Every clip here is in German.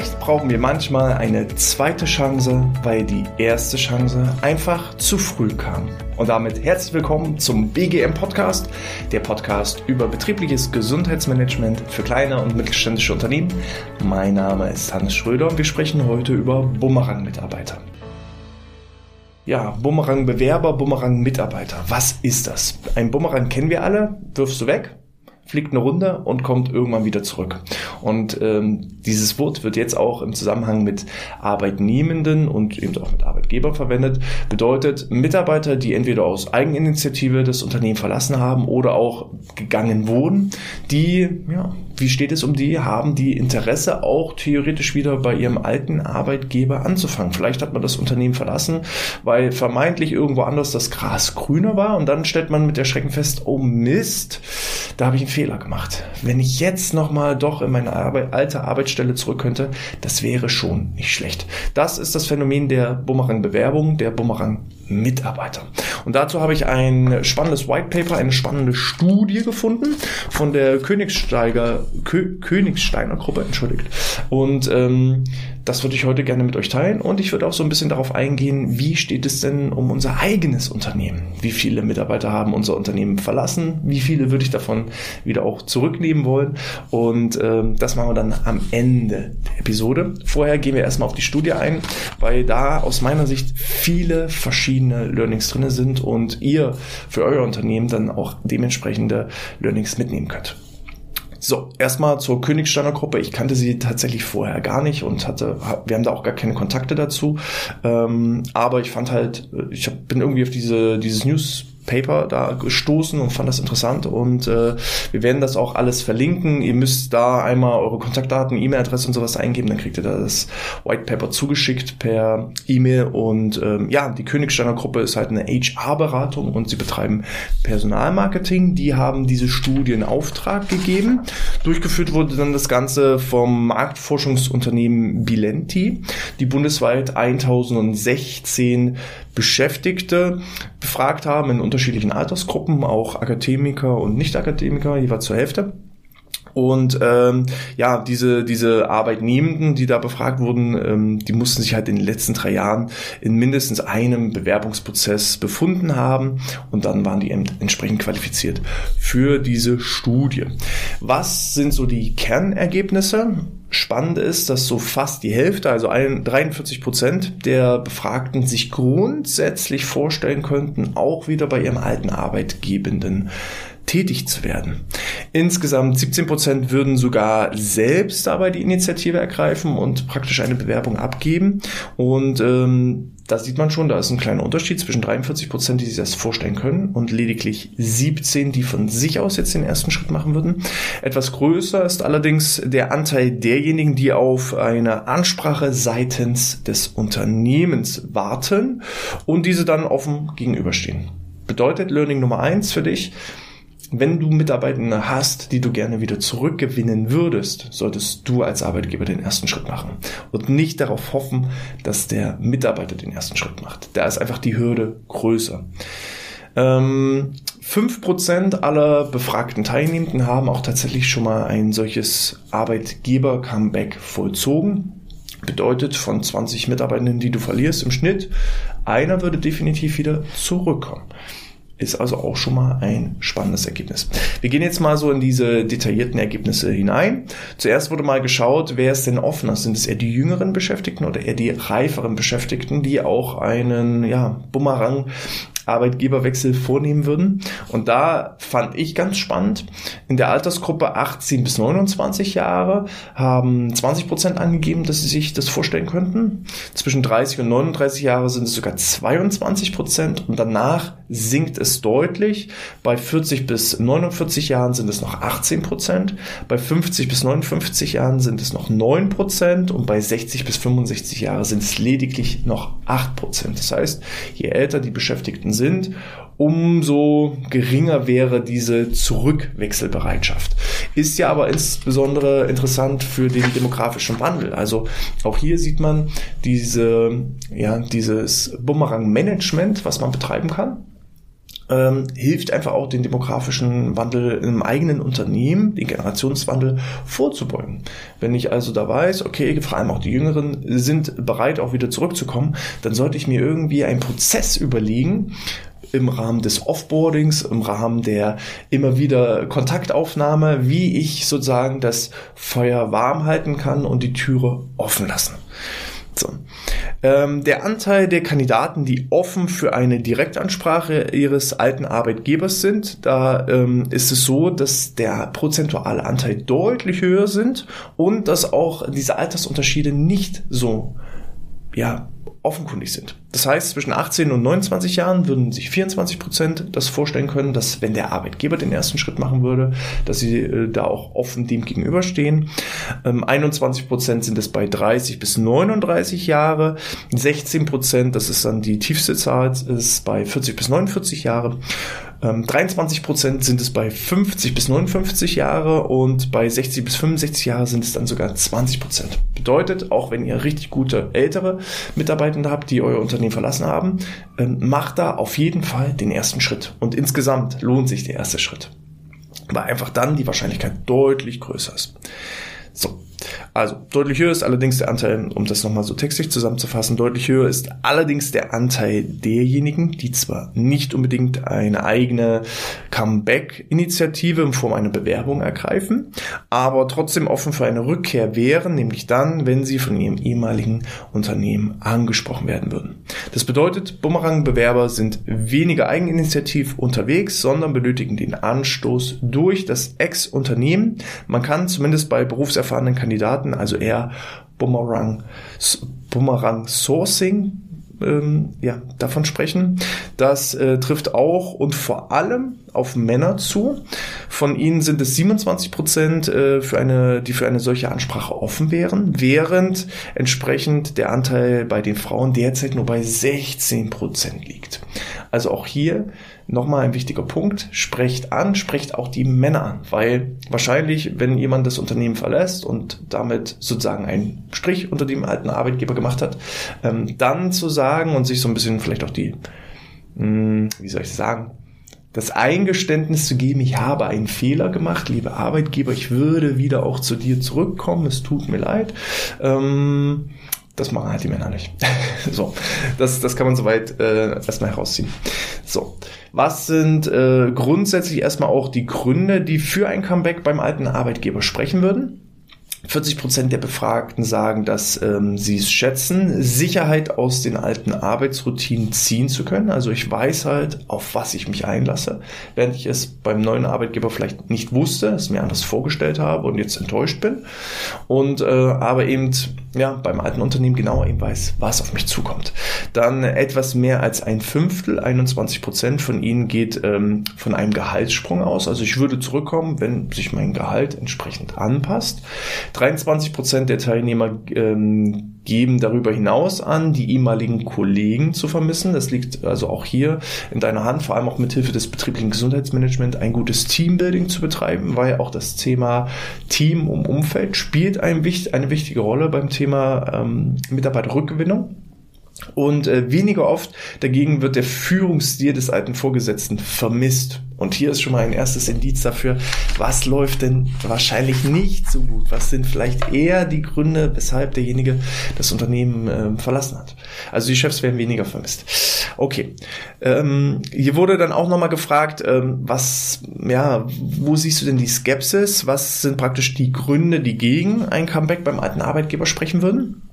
Vielleicht brauchen wir manchmal eine zweite Chance, weil die erste Chance einfach zu früh kam. Und damit herzlich willkommen zum BGM Podcast, der Podcast über betriebliches Gesundheitsmanagement für kleine und mittelständische Unternehmen. Mein Name ist Hannes Schröder und wir sprechen heute über Bumerang-Mitarbeiter. Ja, Bumerang-Bewerber, Bumerang-Mitarbeiter. Was ist das? Ein Bumerang kennen wir alle, wirfst du weg, fliegt eine Runde und kommt irgendwann wieder zurück. Und ähm, dieses Wort wird jetzt auch im Zusammenhang mit Arbeitnehmenden und eben auch mit Arbeitgebern verwendet. Bedeutet Mitarbeiter, die entweder aus Eigeninitiative das Unternehmen verlassen haben oder auch gegangen wurden, die, ja, wie steht es um die, haben die Interesse auch theoretisch wieder bei ihrem alten Arbeitgeber anzufangen. Vielleicht hat man das Unternehmen verlassen, weil vermeintlich irgendwo anders das Gras grüner war und dann stellt man mit der Schrecken fest, oh Mist, da habe ich einen Fehler gemacht. Wenn ich jetzt nochmal doch in meine Arbeit, alte Arbeitsstelle zurück könnte, das wäre schon nicht schlecht. Das ist das Phänomen der Bumerang-Bewerbung, der Bumerang-Mitarbeiter. Und dazu habe ich ein spannendes White Paper, eine spannende Studie gefunden von der Königsteiger, Kö, Königsteiner Gruppe, entschuldigt. Und ähm, das würde ich heute gerne mit euch teilen und ich würde auch so ein bisschen darauf eingehen, wie steht es denn um unser eigenes Unternehmen? Wie viele Mitarbeiter haben unser Unternehmen verlassen? Wie viele würde ich davon wieder auch zurücknehmen wollen? Und ähm, das machen wir dann am Ende der Episode. Vorher gehen wir erstmal auf die Studie ein, weil da aus meiner Sicht viele verschiedene Learnings drin sind und ihr für euer Unternehmen dann auch dementsprechende Learnings mitnehmen könnt. So, erstmal zur Königsteiner Gruppe. Ich kannte sie tatsächlich vorher gar nicht und hatte, wir haben da auch gar keine Kontakte dazu. Ähm, aber ich fand halt, ich hab, bin irgendwie auf diese, dieses News Paper da gestoßen und fand das interessant und äh, wir werden das auch alles verlinken. Ihr müsst da einmal eure Kontaktdaten, E-Mail-Adresse und sowas eingeben, dann kriegt ihr da das White Paper zugeschickt per E-Mail und ähm, ja, die Königsteiner Gruppe ist halt eine HR-Beratung und sie betreiben Personalmarketing. Die haben diese Studie in Auftrag gegeben. Durchgeführt wurde dann das Ganze vom Marktforschungsunternehmen Bilenti, die bundesweit 1016 Beschäftigte befragt haben in unterschiedlichen Altersgruppen, auch Akademiker und Nicht-Akademiker, jeweils zur Hälfte. Und ähm, ja, diese, diese Arbeitnehmenden, die da befragt wurden, ähm, die mussten sich halt in den letzten drei Jahren in mindestens einem Bewerbungsprozess befunden haben und dann waren die entsprechend qualifiziert für diese Studie. Was sind so die Kernergebnisse? Spannend ist, dass so fast die Hälfte, also 43 Prozent der Befragten sich grundsätzlich vorstellen könnten, auch wieder bei ihrem alten Arbeitgebenden tätig zu werden. Insgesamt 17 Prozent würden sogar selbst dabei die Initiative ergreifen und praktisch eine Bewerbung abgeben. Und ähm, da sieht man schon, da ist ein kleiner Unterschied zwischen 43 Prozent, die sich das vorstellen können, und lediglich 17, die von sich aus jetzt den ersten Schritt machen würden. Etwas größer ist allerdings der Anteil derjenigen, die auf eine Ansprache seitens des Unternehmens warten und diese dann offen gegenüberstehen. Bedeutet Learning Nummer eins für dich, wenn du Mitarbeitende hast, die du gerne wieder zurückgewinnen würdest, solltest du als Arbeitgeber den ersten Schritt machen und nicht darauf hoffen, dass der Mitarbeiter den ersten Schritt macht. Da ist einfach die Hürde größer. Ähm, 5% aller befragten Teilnehmenden haben auch tatsächlich schon mal ein solches Arbeitgeber-Comeback vollzogen. Bedeutet, von 20 Mitarbeitenden, die du verlierst im Schnitt, einer würde definitiv wieder zurückkommen ist also auch schon mal ein spannendes Ergebnis. Wir gehen jetzt mal so in diese detaillierten Ergebnisse hinein. Zuerst wurde mal geschaut, wer ist denn offener? Sind es eher die jüngeren Beschäftigten oder eher die reiferen Beschäftigten, die auch einen ja, Bumerang Arbeitgeberwechsel vornehmen würden. Und da fand ich ganz spannend, in der Altersgruppe 18 bis 29 Jahre haben 20 Prozent angegeben, dass sie sich das vorstellen könnten. Zwischen 30 und 39 Jahre sind es sogar 22 Prozent und danach sinkt es deutlich. Bei 40 bis 49 Jahren sind es noch 18 Prozent, bei 50 bis 59 Jahren sind es noch 9 Prozent und bei 60 bis 65 Jahre sind es lediglich noch 8 Prozent. Das heißt, je älter die Beschäftigten sind, umso geringer wäre diese Zurückwechselbereitschaft. Ist ja aber insbesondere interessant für den demografischen Wandel. Also auch hier sieht man diese, ja, dieses Bumerang-Management, was man betreiben kann ähm, hilft einfach auch den demografischen Wandel im eigenen Unternehmen, den Generationswandel vorzubeugen. Wenn ich also da weiß, okay, vor allem auch die Jüngeren sind bereit, auch wieder zurückzukommen, dann sollte ich mir irgendwie einen Prozess überlegen, im Rahmen des Offboardings, im Rahmen der immer wieder Kontaktaufnahme, wie ich sozusagen das Feuer warm halten kann und die Türe offen lassen. So. Ähm, der Anteil der Kandidaten, die offen für eine Direktansprache ihres alten Arbeitgebers sind, da ähm, ist es so, dass der prozentuale Anteil deutlich höher sind und dass auch diese Altersunterschiede nicht so ja, offenkundig sind. Das heißt, zwischen 18 und 29 Jahren würden sich 24 Prozent das vorstellen können, dass wenn der Arbeitgeber den ersten Schritt machen würde, dass sie äh, da auch offen dem gegenüberstehen. Ähm, 21 Prozent sind es bei 30 bis 39 Jahre. 16 Prozent, das ist dann die tiefste Zahl, ist bei 40 bis 49 Jahre. 23 ähm, Prozent sind es bei 50 bis 59 Jahre und bei 60 bis 65 Jahre sind es dann sogar 20 Prozent. Bedeutet, auch wenn ihr richtig gute ältere Mitarbeitende habt, die euer Unternehmen verlassen haben, ähm, macht da auf jeden Fall den ersten Schritt. Und insgesamt lohnt sich der erste Schritt. Weil einfach dann die Wahrscheinlichkeit deutlich größer ist. So, also deutlich höher ist allerdings der Anteil, um das nochmal so textlich zusammenzufassen, deutlich höher ist allerdings der Anteil derjenigen, die zwar nicht unbedingt eine eigene Comeback-Initiative in Form einer Bewerbung ergreifen, aber trotzdem offen für eine Rückkehr wären, nämlich dann, wenn sie von ihrem ehemaligen Unternehmen angesprochen werden würden. Das bedeutet, Bumerang-Bewerber sind weniger eigeninitiativ unterwegs, sondern benötigen den Anstoß durch das Ex-Unternehmen. Man kann zumindest bei berufserfahrenen Kandidaten Kandidaten, also eher Bumerang, Bumerang Sourcing, ähm, ja, davon sprechen. Das äh, trifft auch und vor allem auf Männer zu. Von ihnen sind es 27 Prozent, äh, die für eine solche Ansprache offen wären, während entsprechend der Anteil bei den Frauen derzeit nur bei 16 Prozent liegt. Also auch hier nochmal ein wichtiger Punkt, sprecht an, sprecht auch die Männer an, weil wahrscheinlich, wenn jemand das Unternehmen verlässt und damit sozusagen einen Strich unter dem alten Arbeitgeber gemacht hat, ähm, dann zu sagen und sich so ein bisschen vielleicht auch die, mh, hm, wie soll ich sagen, das Eingeständnis zu geben, ich habe einen Fehler gemacht, liebe Arbeitgeber, ich würde wieder auch zu dir zurückkommen, es tut mir leid. Ähm, das machen halt die Männer nicht. so, das, das kann man soweit äh, erstmal herausziehen. So, was sind äh, grundsätzlich erstmal auch die Gründe, die für ein Comeback beim alten Arbeitgeber sprechen würden? 40 Prozent der Befragten sagen, dass ähm, sie es schätzen, Sicherheit aus den alten Arbeitsroutinen ziehen zu können. Also ich weiß halt, auf was ich mich einlasse, während ich es beim neuen Arbeitgeber vielleicht nicht wusste, es mir anders vorgestellt habe und jetzt enttäuscht bin. Und äh, aber eben ja beim alten Unternehmen genau eben weiß, was auf mich zukommt. Dann etwas mehr als ein Fünftel, 21 Prozent von ihnen geht ähm, von einem Gehaltssprung aus. Also ich würde zurückkommen, wenn sich mein Gehalt entsprechend anpasst. 23 Prozent der Teilnehmer ähm, geben darüber hinaus an, die ehemaligen Kollegen zu vermissen. Das liegt also auch hier in deiner Hand, vor allem auch mit Hilfe des betrieblichen Gesundheitsmanagements ein gutes Teambuilding zu betreiben, weil auch das Thema Team und Umfeld spielt ein, eine wichtige Rolle beim Thema ähm, Mitarbeiterrückgewinnung. Und äh, weniger oft dagegen wird der Führungsstil des alten Vorgesetzten vermisst. Und hier ist schon mal ein erstes Indiz dafür, was läuft denn wahrscheinlich nicht so gut? Was sind vielleicht eher die Gründe, weshalb derjenige das Unternehmen äh, verlassen hat? Also die Chefs werden weniger vermisst. Okay. Ähm, hier wurde dann auch nochmal gefragt, ähm, was, ja, wo siehst du denn die Skepsis? Was sind praktisch die Gründe, die gegen ein Comeback beim alten Arbeitgeber sprechen würden?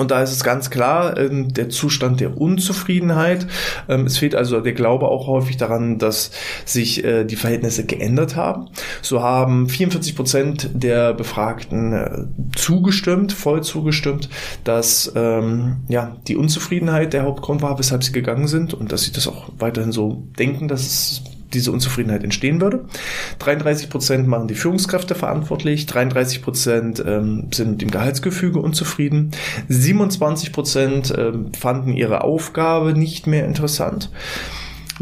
Und da ist es ganz klar, ähm, der Zustand der Unzufriedenheit. Ähm, es fehlt also der Glaube auch häufig daran, dass sich äh, die Verhältnisse geändert haben. So haben 44 Prozent der Befragten äh, zugestimmt, voll zugestimmt, dass ähm, ja, die Unzufriedenheit der Hauptgrund war, weshalb sie gegangen sind und dass sie das auch weiterhin so denken, dass es diese Unzufriedenheit entstehen würde. 33 Prozent machen die Führungskräfte verantwortlich, 33 Prozent ähm, sind mit dem Gehaltsgefüge unzufrieden, 27 Prozent ähm, fanden ihre Aufgabe nicht mehr interessant.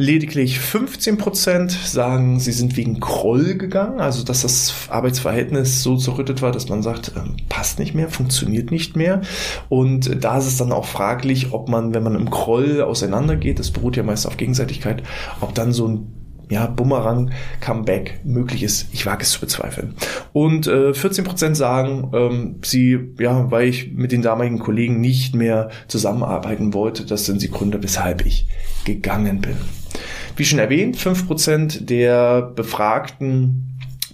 Lediglich 15% sagen, sie sind wegen Kroll gegangen, also dass das Arbeitsverhältnis so zerrüttet war, dass man sagt, ähm, passt nicht mehr, funktioniert nicht mehr. Und da ist es dann auch fraglich, ob man, wenn man im Kroll auseinandergeht, das beruht ja meist auf Gegenseitigkeit, ob dann so ein ja, Bumerang-Comeback möglich ist. Ich wage es zu bezweifeln. Und äh, 14% sagen, ähm, sie, ja, weil ich mit den damaligen Kollegen nicht mehr zusammenarbeiten wollte, das sind die Gründe, weshalb ich gegangen bin. Wie schon erwähnt, 5% der Befragten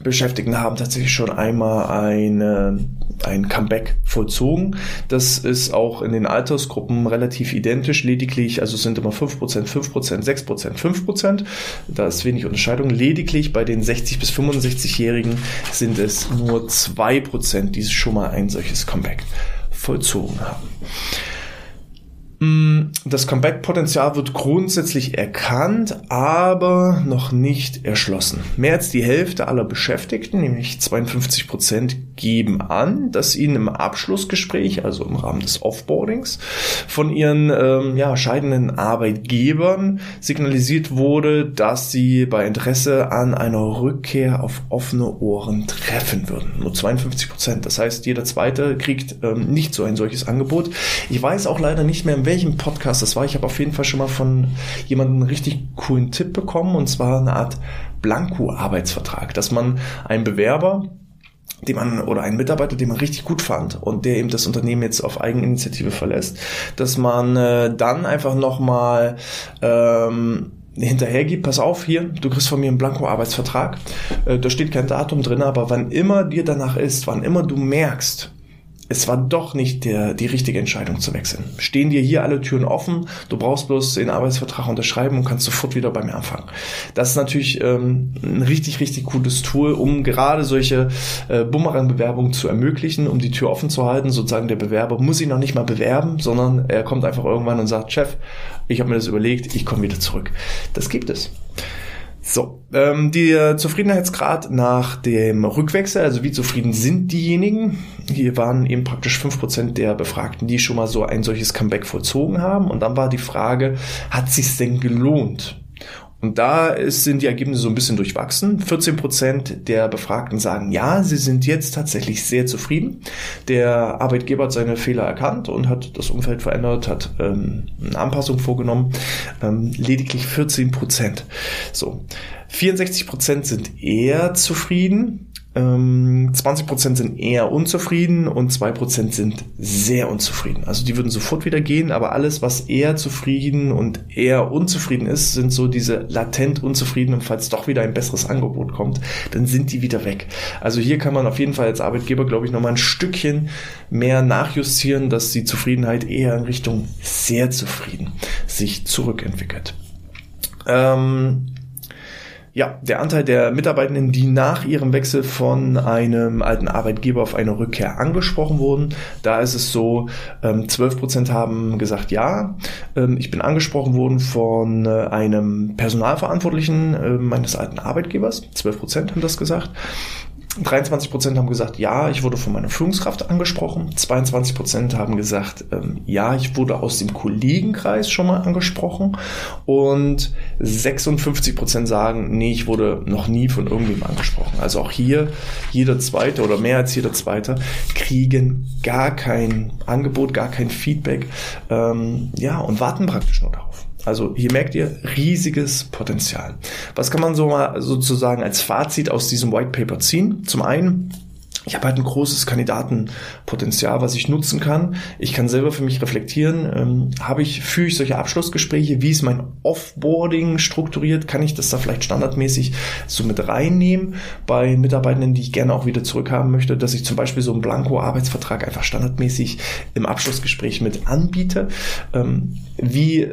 Beschäftigten haben tatsächlich schon einmal eine, ein Comeback vollzogen. Das ist auch in den Altersgruppen relativ identisch, lediglich, also sind immer 5%, 5%, 6%, 5%. Da ist wenig Unterscheidung. Lediglich bei den 60- bis 65-Jährigen sind es nur 2%, die schon mal ein solches Comeback vollzogen haben. Mm, das Comeback-Potenzial wird grundsätzlich erkannt, aber noch nicht erschlossen. Mehr als die Hälfte aller Beschäftigten, nämlich 52 Prozent, geben an, dass ihnen im Abschlussgespräch, also im Rahmen des Offboardings, von ihren ähm, ja, scheidenden Arbeitgebern signalisiert wurde, dass sie bei Interesse an einer Rückkehr auf offene Ohren treffen würden. Nur 52 Prozent. Das heißt, jeder Zweite kriegt ähm, nicht so ein solches Angebot. Ich weiß auch leider nicht mehr, in welchem Podcast das war. Ich habe auf jeden Fall schon mal von jemandem einen richtig coolen Tipp bekommen und zwar eine Art Blanko-Arbeitsvertrag, dass man einen Bewerber den man oder einen Mitarbeiter, den man richtig gut fand und der eben das Unternehmen jetzt auf Eigeninitiative verlässt, dass man äh, dann einfach nochmal ähm, hinterher gibt, pass auf, hier, du kriegst von mir einen Blanko-Arbeitsvertrag, äh, da steht kein Datum drin, aber wann immer dir danach ist, wann immer du merkst, es war doch nicht der, die richtige Entscheidung zu wechseln. Stehen dir hier alle Türen offen, du brauchst bloß den Arbeitsvertrag unterschreiben und kannst sofort wieder bei mir anfangen. Das ist natürlich ähm, ein richtig, richtig cooles Tool, um gerade solche äh, Bumerang-Bewerbungen zu ermöglichen, um die Tür offen zu halten. Sozusagen der Bewerber muss sich noch nicht mal bewerben, sondern er kommt einfach irgendwann und sagt, Chef, ich habe mir das überlegt, ich komme wieder zurück. Das gibt es. So, ähm, der Zufriedenheitsgrad nach dem Rückwechsel, also wie zufrieden sind diejenigen? Hier waren eben praktisch fünf Prozent der Befragten, die schon mal so ein solches Comeback vollzogen haben. Und dann war die Frage, hat sich's denn gelohnt? Und da ist, sind die Ergebnisse so ein bisschen durchwachsen. 14 Prozent der Befragten sagen, ja, sie sind jetzt tatsächlich sehr zufrieden. Der Arbeitgeber hat seine Fehler erkannt und hat das Umfeld verändert, hat ähm, eine Anpassung vorgenommen. Ähm, lediglich 14 Prozent. So. 64 Prozent sind eher zufrieden. 20% ähm, sind eher unzufrieden und 2% sind sehr unzufrieden. Also die würden sofort wieder gehen, aber alles, was eher zufrieden und eher unzufrieden ist, sind so diese latent unzufrieden und falls doch wieder ein besseres Angebot kommt, dann sind die wieder weg. Also hier kann man auf jeden Fall als Arbeitgeber, glaube ich, nochmal ein Stückchen mehr nachjustieren, dass die Zufriedenheit eher in Richtung sehr zufrieden sich zurückentwickelt. Ähm, ja, der Anteil der Mitarbeitenden, die nach ihrem Wechsel von einem alten Arbeitgeber auf eine Rückkehr angesprochen wurden, da ist es so, 12 ähm, Prozent haben gesagt, ja, ähm, ich bin angesprochen worden von äh, einem Personalverantwortlichen äh, meines alten Arbeitgebers. 12 Prozent haben das gesagt. 23 Prozent haben gesagt, ja, ich wurde von meiner Führungskraft angesprochen. 22 Prozent haben gesagt, ähm, ja, ich wurde aus dem Kollegenkreis schon mal angesprochen. Und 56 Prozent sagen, nee, ich wurde noch nie von irgendjemandem angesprochen. Also auch hier, jeder Zweite oder mehr als jeder Zweite kriegen gar kein Angebot, gar kein Feedback, ähm, ja, und warten praktisch nur darauf. Also hier merkt ihr riesiges Potenzial. Was kann man so mal sozusagen als Fazit aus diesem White Paper ziehen? Zum einen, ich habe halt ein großes Kandidatenpotenzial, was ich nutzen kann. Ich kann selber für mich reflektieren. Ähm, habe ich, führe ich solche Abschlussgespräche? Wie ist mein Offboarding strukturiert? Kann ich das da vielleicht standardmäßig so mit reinnehmen bei Mitarbeitenden, die ich gerne auch wieder zurückhaben möchte, dass ich zum Beispiel so einen Blanko-Arbeitsvertrag einfach standardmäßig im Abschlussgespräch mit anbiete? Ähm, wie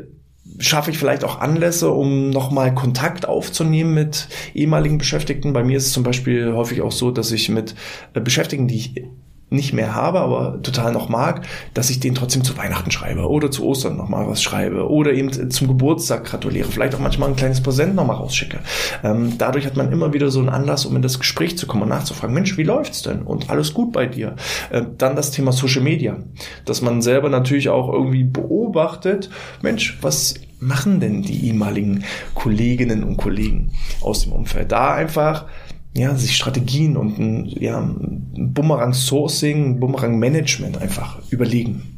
schaffe ich vielleicht auch Anlässe, um nochmal Kontakt aufzunehmen mit ehemaligen Beschäftigten. Bei mir ist es zum Beispiel häufig auch so, dass ich mit äh, Beschäftigten, die ich nicht mehr habe, aber total noch mag, dass ich den trotzdem zu Weihnachten schreibe oder zu Ostern nochmal was schreibe oder eben zum Geburtstag gratuliere, vielleicht auch manchmal ein kleines Präsent nochmal rausschicke. Ähm, dadurch hat man immer wieder so einen Anlass, um in das Gespräch zu kommen und nachzufragen, Mensch, wie läuft's denn? Und alles gut bei dir? Äh, dann das Thema Social Media, dass man selber natürlich auch irgendwie beobachtet, Mensch, was machen denn die ehemaligen Kolleginnen und Kollegen aus dem Umfeld? Da einfach ja, sich Strategien und ein, ja, ein Bumerang Sourcing, Bumerang Management einfach überlegen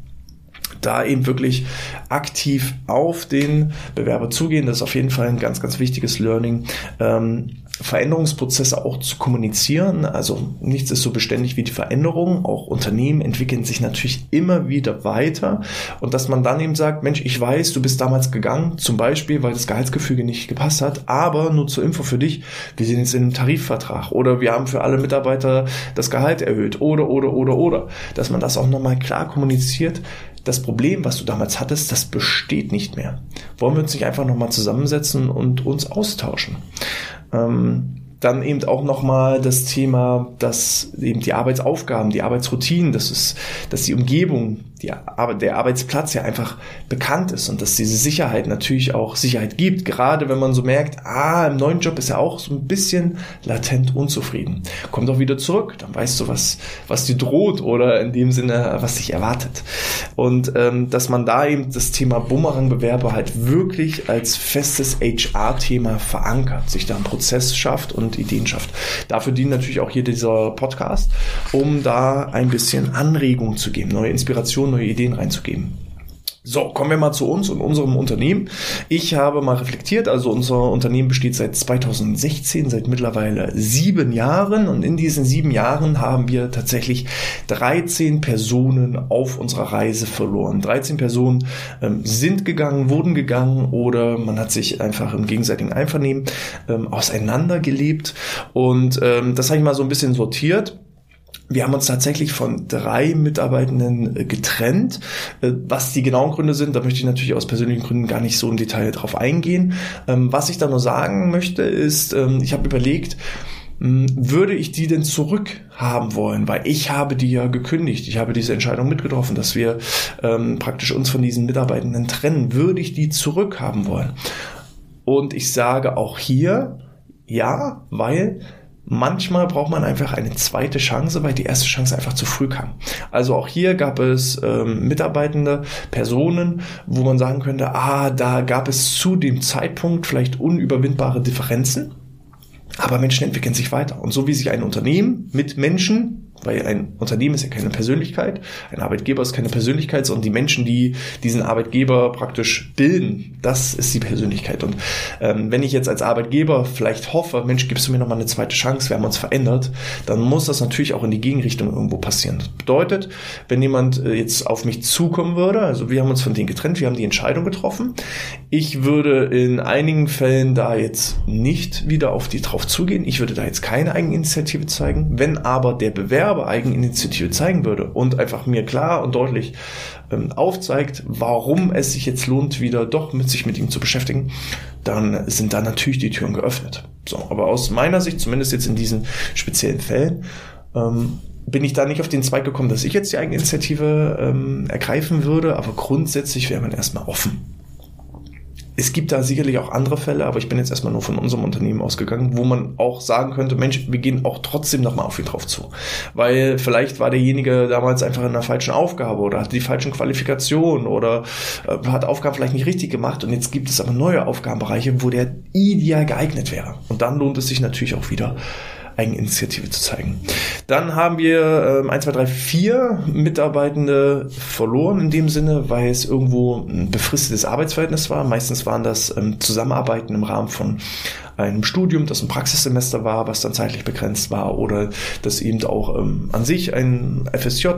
da eben wirklich aktiv auf den Bewerber zugehen. Das ist auf jeden Fall ein ganz, ganz wichtiges Learning. Ähm, Veränderungsprozesse auch zu kommunizieren. Also nichts ist so beständig wie die Veränderung. Auch Unternehmen entwickeln sich natürlich immer wieder weiter. Und dass man dann eben sagt, Mensch, ich weiß, du bist damals gegangen, zum Beispiel, weil das Gehaltsgefüge nicht gepasst hat, aber nur zur Info für dich, wir sind jetzt in einem Tarifvertrag oder wir haben für alle Mitarbeiter das Gehalt erhöht oder, oder, oder, oder. Dass man das auch nochmal klar kommuniziert, das Problem, was du damals hattest, das besteht nicht mehr. Wollen wir uns nicht einfach nochmal zusammensetzen und uns austauschen? Ähm, dann eben auch nochmal das Thema, dass eben die Arbeitsaufgaben, die Arbeitsroutinen, das ist, dass die Umgebung die, der Arbeitsplatz ja einfach bekannt ist und dass diese Sicherheit natürlich auch Sicherheit gibt, gerade wenn man so merkt, ah, im neuen Job ist er auch so ein bisschen latent unzufrieden. Kommt auch wieder zurück, dann weißt du, was, was dir droht oder in dem Sinne, was dich erwartet. Und ähm, dass man da eben das Thema Bumerangbewerber halt wirklich als festes HR-Thema verankert, sich da einen Prozess schafft und Ideen schafft. Dafür dient natürlich auch hier dieser Podcast, um da ein bisschen Anregung zu geben, neue Inspirationen neue Ideen reinzugeben. So, kommen wir mal zu uns und unserem Unternehmen. Ich habe mal reflektiert, also unser Unternehmen besteht seit 2016, seit mittlerweile sieben Jahren und in diesen sieben Jahren haben wir tatsächlich 13 Personen auf unserer Reise verloren. 13 Personen ähm, sind gegangen, wurden gegangen oder man hat sich einfach im gegenseitigen Einvernehmen ähm, auseinandergelebt und ähm, das habe ich mal so ein bisschen sortiert wir haben uns tatsächlich von drei Mitarbeitenden äh, getrennt. Äh, was die genauen Gründe sind, da möchte ich natürlich aus persönlichen Gründen gar nicht so im Detail drauf eingehen. Ähm, was ich da nur sagen möchte, ist, ähm, ich habe überlegt, hm, würde ich die denn zurückhaben wollen? Weil ich habe die ja gekündigt. Ich habe diese Entscheidung mitgetroffen, dass wir ähm, praktisch uns von diesen Mitarbeitenden trennen. Würde ich die zurückhaben wollen? Und ich sage auch hier, ja, weil Manchmal braucht man einfach eine zweite Chance, weil die erste Chance einfach zu früh kam. Also auch hier gab es ähm, Mitarbeitende, Personen, wo man sagen könnte, ah, da gab es zu dem Zeitpunkt vielleicht unüberwindbare Differenzen. Aber Menschen entwickeln sich weiter. Und so wie sich ein Unternehmen mit Menschen weil ein Unternehmen ist ja keine Persönlichkeit, ein Arbeitgeber ist keine Persönlichkeit, sondern die Menschen, die diesen Arbeitgeber praktisch bilden, das ist die Persönlichkeit. Und ähm, wenn ich jetzt als Arbeitgeber vielleicht hoffe, Mensch, gibst du mir nochmal eine zweite Chance, wir haben uns verändert, dann muss das natürlich auch in die Gegenrichtung irgendwo passieren. Das bedeutet, wenn jemand äh, jetzt auf mich zukommen würde, also wir haben uns von denen getrennt, wir haben die Entscheidung getroffen, ich würde in einigen Fällen da jetzt nicht wieder auf die drauf zugehen, ich würde da jetzt keine Eigeninitiative zeigen, wenn aber der Bewerber aber Eigeninitiative zeigen würde und einfach mir klar und deutlich ähm, aufzeigt, warum es sich jetzt lohnt, wieder doch mit sich mit ihm zu beschäftigen, dann sind da natürlich die Türen geöffnet. So, aber aus meiner Sicht, zumindest jetzt in diesen speziellen Fällen, ähm, bin ich da nicht auf den Zweig gekommen, dass ich jetzt die Eigeninitiative ähm, ergreifen würde, aber grundsätzlich wäre man erstmal offen es gibt da sicherlich auch andere Fälle, aber ich bin jetzt erstmal nur von unserem Unternehmen ausgegangen, wo man auch sagen könnte, Mensch, wir gehen auch trotzdem nochmal auf ihn drauf zu. Weil vielleicht war derjenige damals einfach in einer falschen Aufgabe oder hatte die falschen Qualifikationen oder äh, hat Aufgaben vielleicht nicht richtig gemacht und jetzt gibt es aber neue Aufgabenbereiche, wo der ideal geeignet wäre. Und dann lohnt es sich natürlich auch wieder, Eigeninitiative zu zeigen. Dann haben wir ähm, 1, 2, 3, 4 Mitarbeitende verloren in dem Sinne, weil es irgendwo ein befristetes Arbeitsverhältnis war. Meistens waren das ähm, Zusammenarbeiten im Rahmen von einem Studium, das ein Praxissemester war, was dann zeitlich begrenzt war, oder das eben auch ähm, an sich ein FSJ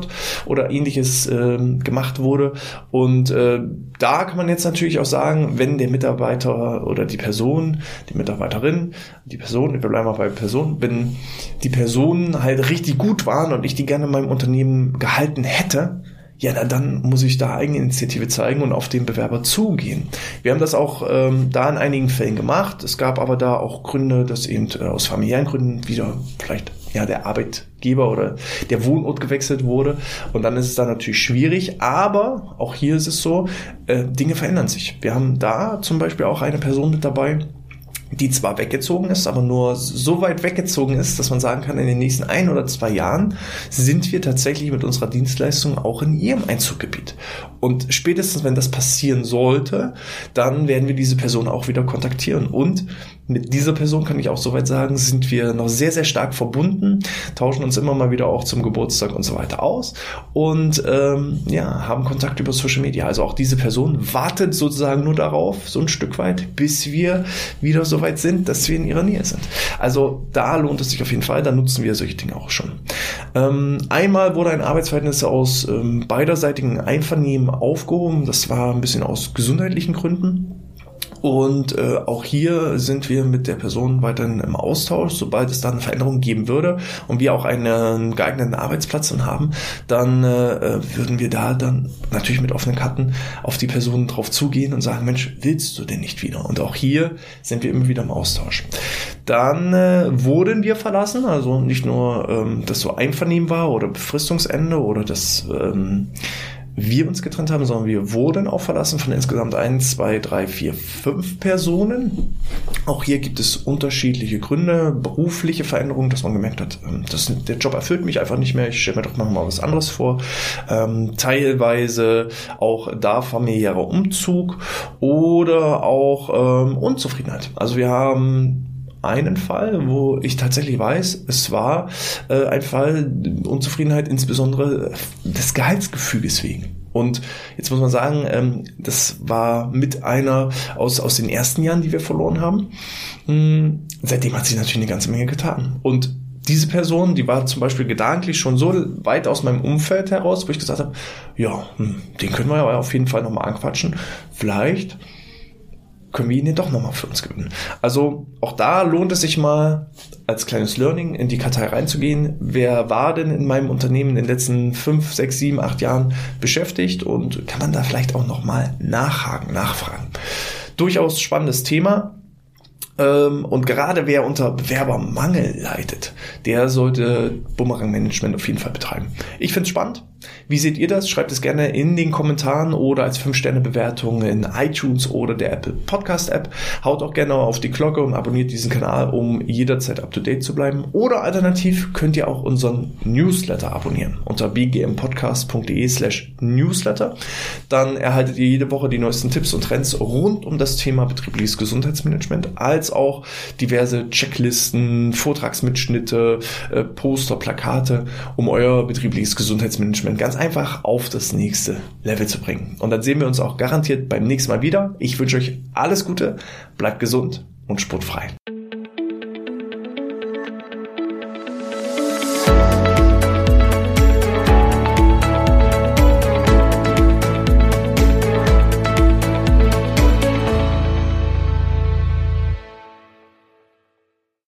oder ähnliches ähm, gemacht wurde. Und äh, da kann man jetzt natürlich auch sagen, wenn der Mitarbeiter oder die Person, die Mitarbeiterin, die Person, wir bleiben mal bei Person, wenn die Personen halt richtig gut waren und ich die gerne in meinem Unternehmen gehalten hätte, ja, na, dann muss ich da Eigeninitiative zeigen und auf den Bewerber zugehen. Wir haben das auch ähm, da in einigen Fällen gemacht. Es gab aber da auch Gründe, dass eben äh, aus familiären Gründen wieder vielleicht ja der Arbeitgeber oder der Wohnort gewechselt wurde. Und dann ist es da natürlich schwierig. Aber auch hier ist es so, äh, Dinge verändern sich. Wir haben da zum Beispiel auch eine Person mit dabei, die zwar weggezogen ist, aber nur so weit weggezogen ist, dass man sagen kann, in den nächsten ein oder zwei Jahren sind wir tatsächlich mit unserer Dienstleistung auch in ihrem Einzuggebiet. Und spätestens, wenn das passieren sollte, dann werden wir diese Person auch wieder kontaktieren. Und mit dieser Person kann ich auch soweit sagen, sind wir noch sehr, sehr stark verbunden, tauschen uns immer mal wieder auch zum Geburtstag und so weiter aus und ähm, ja, haben Kontakt über Social Media. Also auch diese Person wartet sozusagen nur darauf, so ein Stück weit, bis wir wieder so weit sind, dass wir in ihrer Nähe sind. Also da lohnt es sich auf jeden Fall, da nutzen wir solche Dinge auch schon. Ähm, einmal wurde ein Arbeitsverhältnis aus ähm, beiderseitigen Einvernehmen aufgehoben. Das war ein bisschen aus gesundheitlichen Gründen. Und äh, auch hier sind wir mit der Person weiterhin im Austausch. Sobald es dann Veränderungen geben würde und wir auch einen geeigneten Arbeitsplatz dann haben, dann äh, würden wir da dann natürlich mit offenen Karten auf die Person drauf zugehen und sagen, Mensch, willst du denn nicht wieder? Und auch hier sind wir immer wieder im Austausch. Dann äh, wurden wir verlassen, also nicht nur, ähm, dass so Einvernehmen war oder Befristungsende oder das ähm, wir uns getrennt haben, sondern wir wurden auch verlassen von insgesamt ein, zwei, drei, vier, fünf Personen. Auch hier gibt es unterschiedliche Gründe, berufliche Veränderungen, dass man gemerkt hat, ähm, das, der Job erfüllt mich einfach nicht mehr, ich stelle mir doch mal was anderes vor. Ähm, teilweise auch da familiärer Umzug oder auch ähm, Unzufriedenheit. Also wir haben einen Fall, wo ich tatsächlich weiß, es war äh, ein Fall Unzufriedenheit insbesondere des Gehaltsgefüges wegen. Und jetzt muss man sagen, ähm, das war mit einer aus, aus den ersten Jahren, die wir verloren haben. Hm, seitdem hat sich natürlich eine ganze Menge getan. Und diese Person, die war zum Beispiel gedanklich schon so weit aus meinem Umfeld heraus, wo ich gesagt habe, ja, hm, den können wir ja auf jeden Fall nochmal anquatschen. Vielleicht können wir ihn denn doch nochmal für uns gewinnen. Also auch da lohnt es sich mal als kleines Learning in die Kartei reinzugehen. Wer war denn in meinem Unternehmen in den letzten fünf, sechs, sieben, acht Jahren beschäftigt und kann man da vielleicht auch nochmal nachhaken, nachfragen. Durchaus spannendes Thema. Ähm, und gerade wer unter Bewerbermangel leidet, der sollte Bumerang-Management auf jeden Fall betreiben. Ich finde es spannend. Wie seht ihr das? Schreibt es gerne in den Kommentaren oder als 5-Sterne-Bewertung in iTunes oder der Apple Podcast App. Haut auch gerne auf die Glocke und abonniert diesen Kanal, um jederzeit up to date zu bleiben. Oder alternativ könnt ihr auch unseren Newsletter abonnieren unter bgmpodcast.de slash newsletter. Dann erhaltet ihr jede Woche die neuesten Tipps und Trends rund um das Thema betriebliches Gesundheitsmanagement, als auch diverse Checklisten, Vortragsmitschnitte, äh, Poster, Plakate, um euer betriebliches Gesundheitsmanagement Management ganz einfach auf das nächste Level zu bringen. Und dann sehen wir uns auch garantiert beim nächsten Mal wieder. Ich wünsche euch alles Gute, bleibt gesund und sportfrei.